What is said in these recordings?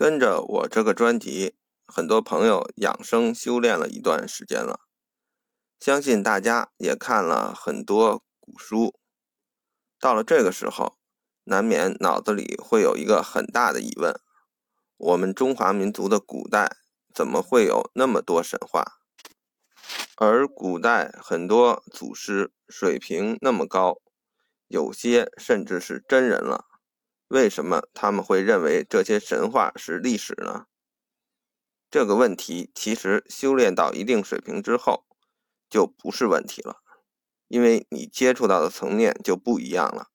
跟着我这个专辑，很多朋友养生修炼了一段时间了，相信大家也看了很多古书。到了这个时候，难免脑子里会有一个很大的疑问：我们中华民族的古代怎么会有那么多神话？而古代很多祖师水平那么高，有些甚至是真人了。为什么他们会认为这些神话是历史呢？这个问题其实修炼到一定水平之后就不是问题了，因为你接触到的层面就不一样了。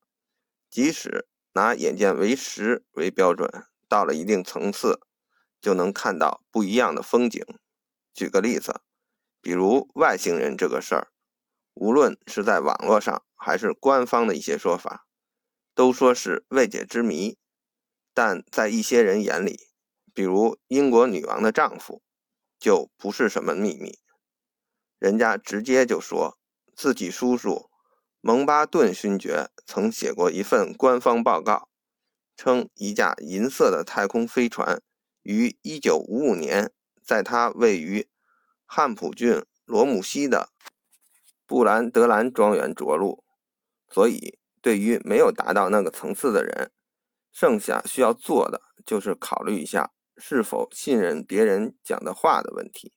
即使拿眼见为实为标准，到了一定层次就能看到不一样的风景。举个例子，比如外星人这个事儿，无论是在网络上还是官方的一些说法。都说是未解之谜，但在一些人眼里，比如英国女王的丈夫，就不是什么秘密。人家直接就说自己叔叔蒙巴顿勋爵曾写过一份官方报告，称一架银色的太空飞船于1955年在他位于汉普郡罗姆西的布兰德兰庄园着陆，所以。对于没有达到那个层次的人，剩下需要做的就是考虑一下是否信任别人讲的话的问题。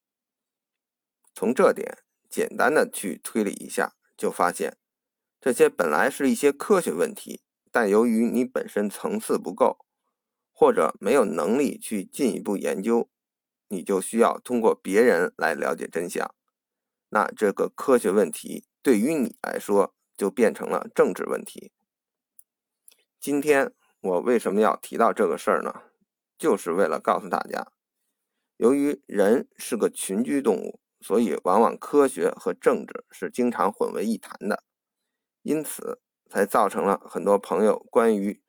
从这点简单的去推理一下，就发现这些本来是一些科学问题，但由于你本身层次不够，或者没有能力去进一步研究，你就需要通过别人来了解真相。那这个科学问题对于你来说，就变成了政治问题。今天我为什么要提到这个事儿呢？就是为了告诉大家，由于人是个群居动物，所以往往科学和政治是经常混为一谈的，因此才造成了很多朋友关于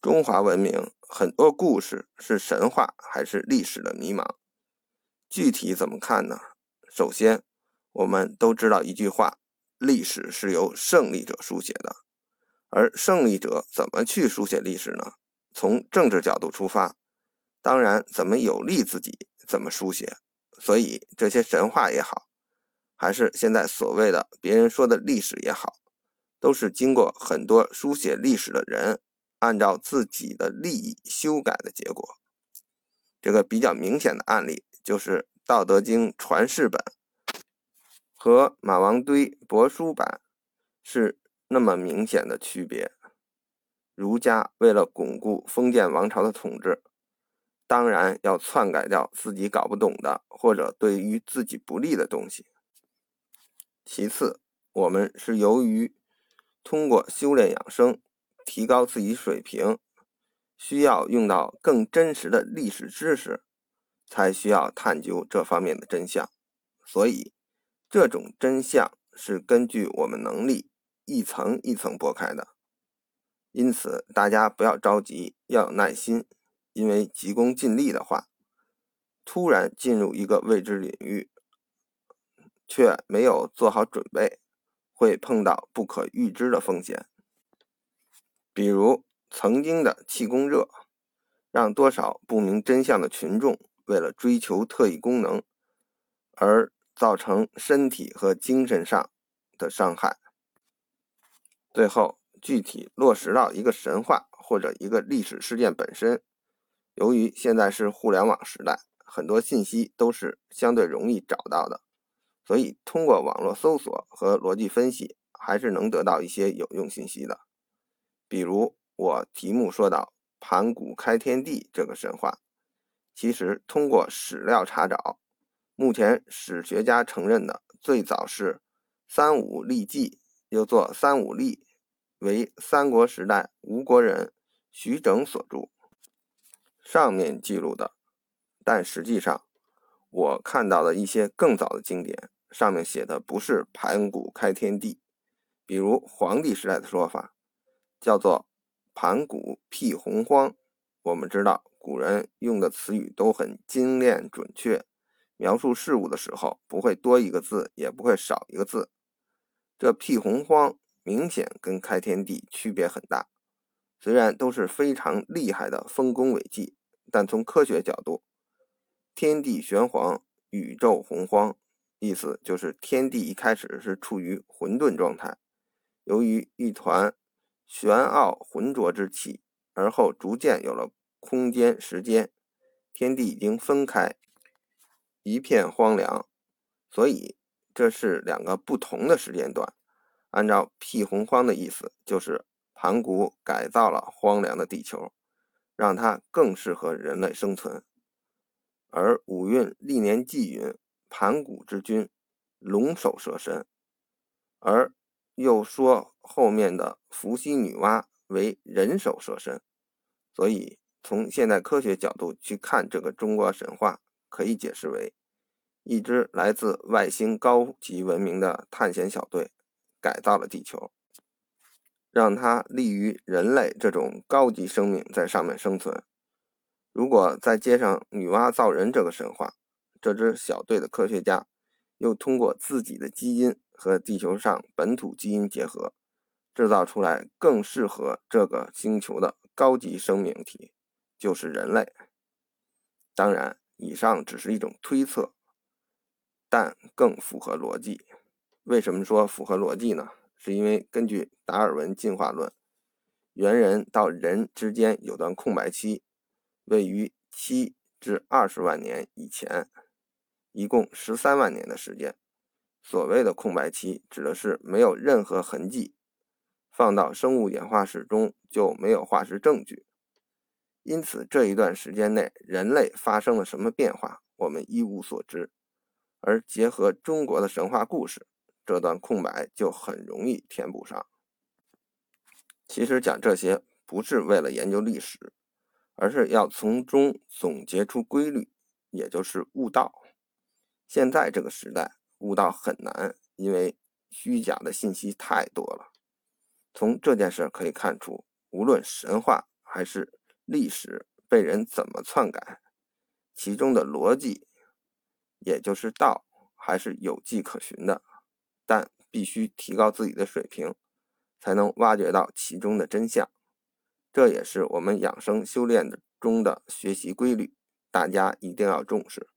中华文明很多故事是神话还是历史的迷茫。具体怎么看呢？首先，我们都知道一句话。历史是由胜利者书写的，而胜利者怎么去书写历史呢？从政治角度出发，当然怎么有利自己怎么书写。所以这些神话也好，还是现在所谓的别人说的历史也好，都是经过很多书写历史的人按照自己的利益修改的结果。这个比较明显的案例就是《道德经》传世本。和马王堆帛书版是那么明显的区别。儒家为了巩固封建王朝的统治，当然要篡改掉自己搞不懂的或者对于自己不利的东西。其次，我们是由于通过修炼养生，提高自己水平，需要用到更真实的历史知识，才需要探究这方面的真相。所以。这种真相是根据我们能力一层一层剥开的，因此大家不要着急，要有耐心。因为急功近利的话，突然进入一个未知领域，却没有做好准备，会碰到不可预知的风险。比如曾经的气功热，让多少不明真相的群众为了追求特异功能而。造成身体和精神上的伤害。最后，具体落实到一个神话或者一个历史事件本身。由于现在是互联网时代，很多信息都是相对容易找到的，所以通过网络搜索和逻辑分析，还是能得到一些有用信息的。比如我题目说到盘古开天地这个神话，其实通过史料查找。目前史学家承认的最早是《三武历纪》，又作《三武历》，为三国时代吴国人徐整所著。上面记录的，但实际上我看到的一些更早的经典，上面写的不是盘古开天地，比如黄帝时代的说法，叫做盘古辟洪荒。我们知道古人用的词语都很精炼准确。描述事物的时候，不会多一个字，也不会少一个字。这辟洪荒明显跟开天地区别很大。虽然都是非常厉害的丰功伟绩，但从科学角度，天地玄黄，宇宙洪荒，意思就是天地一开始是处于混沌状态，由于一团玄奥浑浊之气，而后逐渐有了空间时间，天地已经分开，一片荒凉，所以这是两个不同的时间段。按照辟洪荒的意思，就是盘古改造了荒凉的地球，让它更适合人类生存。而五运历年纪云，盘古之君，龙首蛇身，而又说后面的伏羲女娲为人首蛇身，所以从现代科学角度去看这个中国神话，可以解释为一支来自外星高级文明的探险小队改造了地球，让它利于人类这种高级生命在上面生存。如果再接上女娲造人这个神话，这支小队的科学家又通过自己的基因和地球上本土基因结合，制造出来更适合这个星球的高级生命体，就是人类。当然，以上只是一种推测，但更符合逻辑。为什么说符合逻辑呢？是因为根据达尔文进化论，猿人到人之间有段空白期。位于七至二十万年以前，一共十三万年的时间。所谓的空白期，指的是没有任何痕迹，放到生物演化史中就没有化石证据。因此，这一段时间内人类发生了什么变化，我们一无所知。而结合中国的神话故事，这段空白就很容易填补上。其实讲这些不是为了研究历史。而是要从中总结出规律，也就是悟道。现在这个时代，悟道很难，因为虚假的信息太多了。从这件事可以看出，无论神话还是历史被人怎么篡改，其中的逻辑，也就是道，还是有迹可循的。但必须提高自己的水平，才能挖掘到其中的真相。这也是我们养生修炼的中的学习规律，大家一定要重视。